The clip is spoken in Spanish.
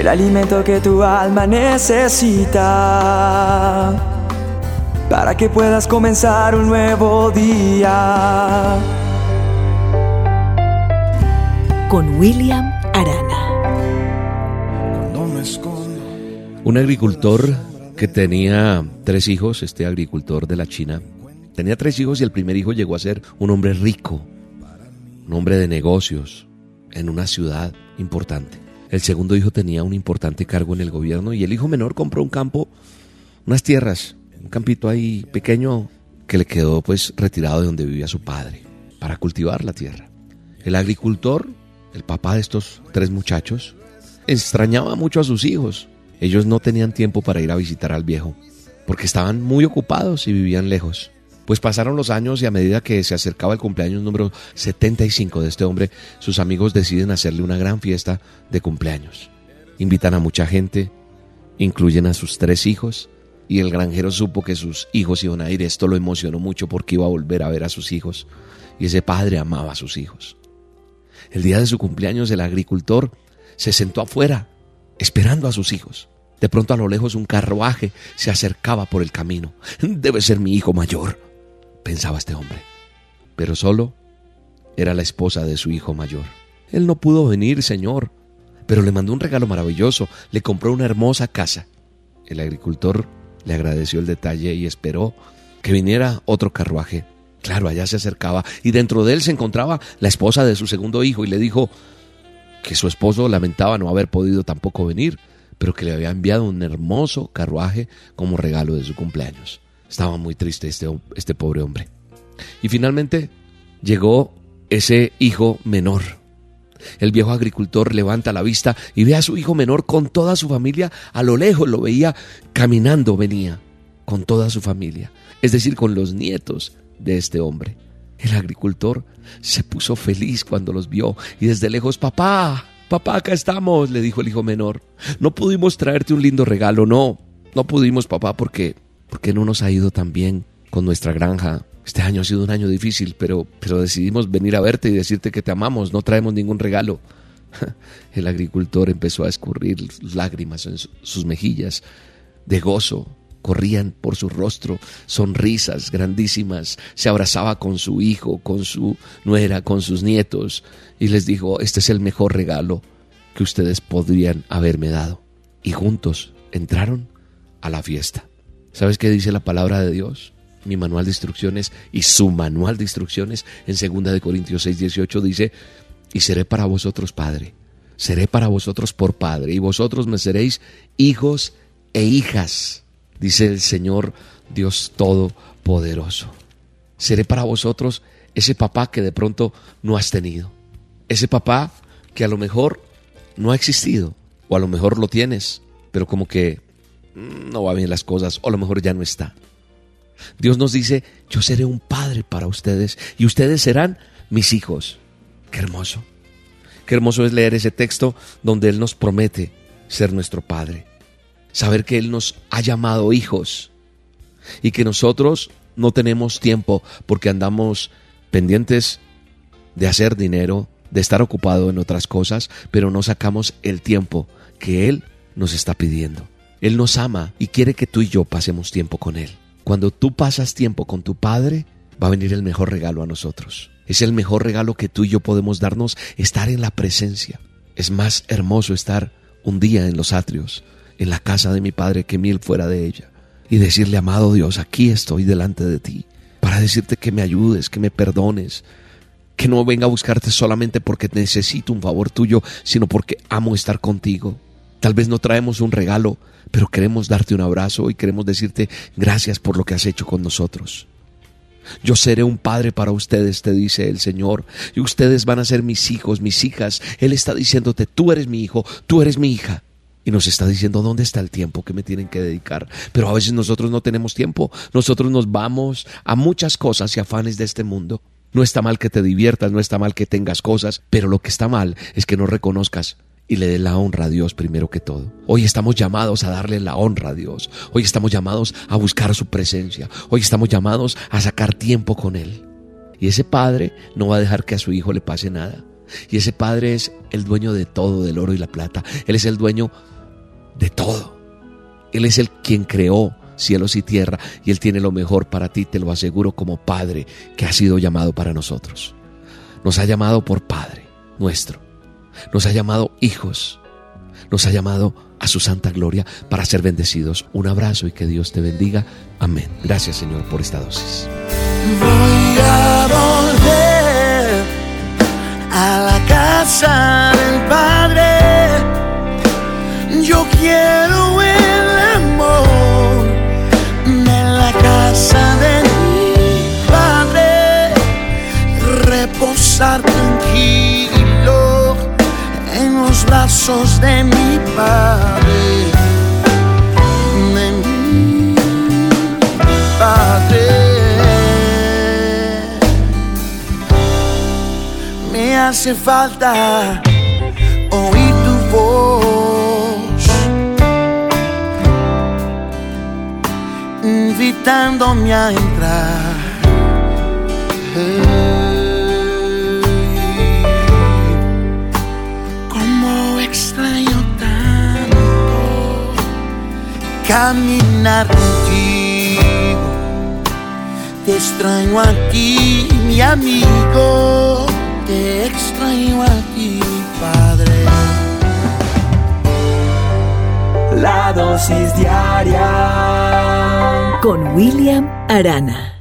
el alimento que tu alma necesita para que puedas comenzar un nuevo día. Con William Arana. Un agricultor que tenía tres hijos, este agricultor de la China, tenía tres hijos y el primer hijo llegó a ser un hombre rico, un hombre de negocios, en una ciudad importante. El segundo hijo tenía un importante cargo en el gobierno y el hijo menor compró un campo, unas tierras, un campito ahí pequeño que le quedó pues retirado de donde vivía su padre para cultivar la tierra. El agricultor, el papá de estos tres muchachos, extrañaba mucho a sus hijos. Ellos no tenían tiempo para ir a visitar al viejo porque estaban muy ocupados y vivían lejos. Pues pasaron los años y a medida que se acercaba el cumpleaños número 75 de este hombre, sus amigos deciden hacerle una gran fiesta de cumpleaños. Invitan a mucha gente, incluyen a sus tres hijos, y el granjero supo que sus hijos iban a ir. Esto lo emocionó mucho porque iba a volver a ver a sus hijos, y ese padre amaba a sus hijos. El día de su cumpleaños el agricultor se sentó afuera, esperando a sus hijos. De pronto a lo lejos un carruaje se acercaba por el camino. Debe ser mi hijo mayor pensaba este hombre. Pero solo era la esposa de su hijo mayor. Él no pudo venir, señor, pero le mandó un regalo maravilloso, le compró una hermosa casa. El agricultor le agradeció el detalle y esperó que viniera otro carruaje. Claro, allá se acercaba y dentro de él se encontraba la esposa de su segundo hijo y le dijo que su esposo lamentaba no haber podido tampoco venir, pero que le había enviado un hermoso carruaje como regalo de su cumpleaños. Estaba muy triste este, este pobre hombre. Y finalmente llegó ese hijo menor. El viejo agricultor levanta la vista y ve a su hijo menor con toda su familia. A lo lejos lo veía caminando, venía con toda su familia, es decir, con los nietos de este hombre. El agricultor se puso feliz cuando los vio y desde lejos, papá, papá, acá estamos, le dijo el hijo menor. No pudimos traerte un lindo regalo, no, no pudimos, papá, porque ¿Por qué no nos ha ido tan bien con nuestra granja? Este año ha sido un año difícil, pero, pero decidimos venir a verte y decirte que te amamos, no traemos ningún regalo. El agricultor empezó a escurrir lágrimas en sus mejillas de gozo, corrían por su rostro sonrisas grandísimas, se abrazaba con su hijo, con su nuera, con sus nietos y les dijo, este es el mejor regalo que ustedes podrían haberme dado. Y juntos entraron a la fiesta. ¿Sabes qué dice la palabra de Dios? Mi manual de instrucciones y su manual de instrucciones en 2 de Corintios 6, 18 dice, y seré para vosotros padre, seré para vosotros por padre, y vosotros me seréis hijos e hijas, dice el Señor Dios Todopoderoso. Seré para vosotros ese papá que de pronto no has tenido, ese papá que a lo mejor no ha existido, o a lo mejor lo tienes, pero como que no va bien las cosas o a lo mejor ya no está. Dios nos dice, yo seré un padre para ustedes y ustedes serán mis hijos. Qué hermoso. Qué hermoso es leer ese texto donde Él nos promete ser nuestro Padre. Saber que Él nos ha llamado hijos y que nosotros no tenemos tiempo porque andamos pendientes de hacer dinero, de estar ocupado en otras cosas, pero no sacamos el tiempo que Él nos está pidiendo. Él nos ama y quiere que tú y yo pasemos tiempo con Él. Cuando tú pasas tiempo con tu Padre, va a venir el mejor regalo a nosotros. Es el mejor regalo que tú y yo podemos darnos, estar en la presencia. Es más hermoso estar un día en los atrios, en la casa de mi Padre, que mil fuera de ella. Y decirle, amado Dios, aquí estoy delante de ti, para decirte que me ayudes, que me perdones, que no venga a buscarte solamente porque necesito un favor tuyo, sino porque amo estar contigo. Tal vez no traemos un regalo, pero queremos darte un abrazo y queremos decirte gracias por lo que has hecho con nosotros. Yo seré un padre para ustedes, te dice el Señor, y ustedes van a ser mis hijos, mis hijas. Él está diciéndote, tú eres mi hijo, tú eres mi hija. Y nos está diciendo dónde está el tiempo que me tienen que dedicar. Pero a veces nosotros no tenemos tiempo. Nosotros nos vamos a muchas cosas y afanes de este mundo. No está mal que te diviertas, no está mal que tengas cosas, pero lo que está mal es que no reconozcas y le dé la honra a Dios primero que todo. Hoy estamos llamados a darle la honra a Dios. Hoy estamos llamados a buscar su presencia. Hoy estamos llamados a sacar tiempo con Él. Y ese padre no va a dejar que a su hijo le pase nada. Y ese Padre es el dueño de todo, del oro y la plata. Él es el dueño de todo. Él es el quien creó cielos y tierra y Él tiene lo mejor para ti, te lo aseguro como Padre que ha sido llamado para nosotros. Nos ha llamado por Padre nuestro. Nos ha llamado hijos. Nos ha llamado a su santa gloria para ser bendecidos. Un abrazo y que Dios te bendiga. Amén. Gracias Señor por esta dosis. Voy a volver a la casa del Padre. Yo quiero el amor de la casa de mi Padre. Reposar brazos de mi Padre. De mi Padre. Me hace falta oír tu voz, invitándome a entrar. Caminar contigo. Te extraño a ti, mi amigo. Te extraño a ti, Padre. La dosis diaria Con William Arana.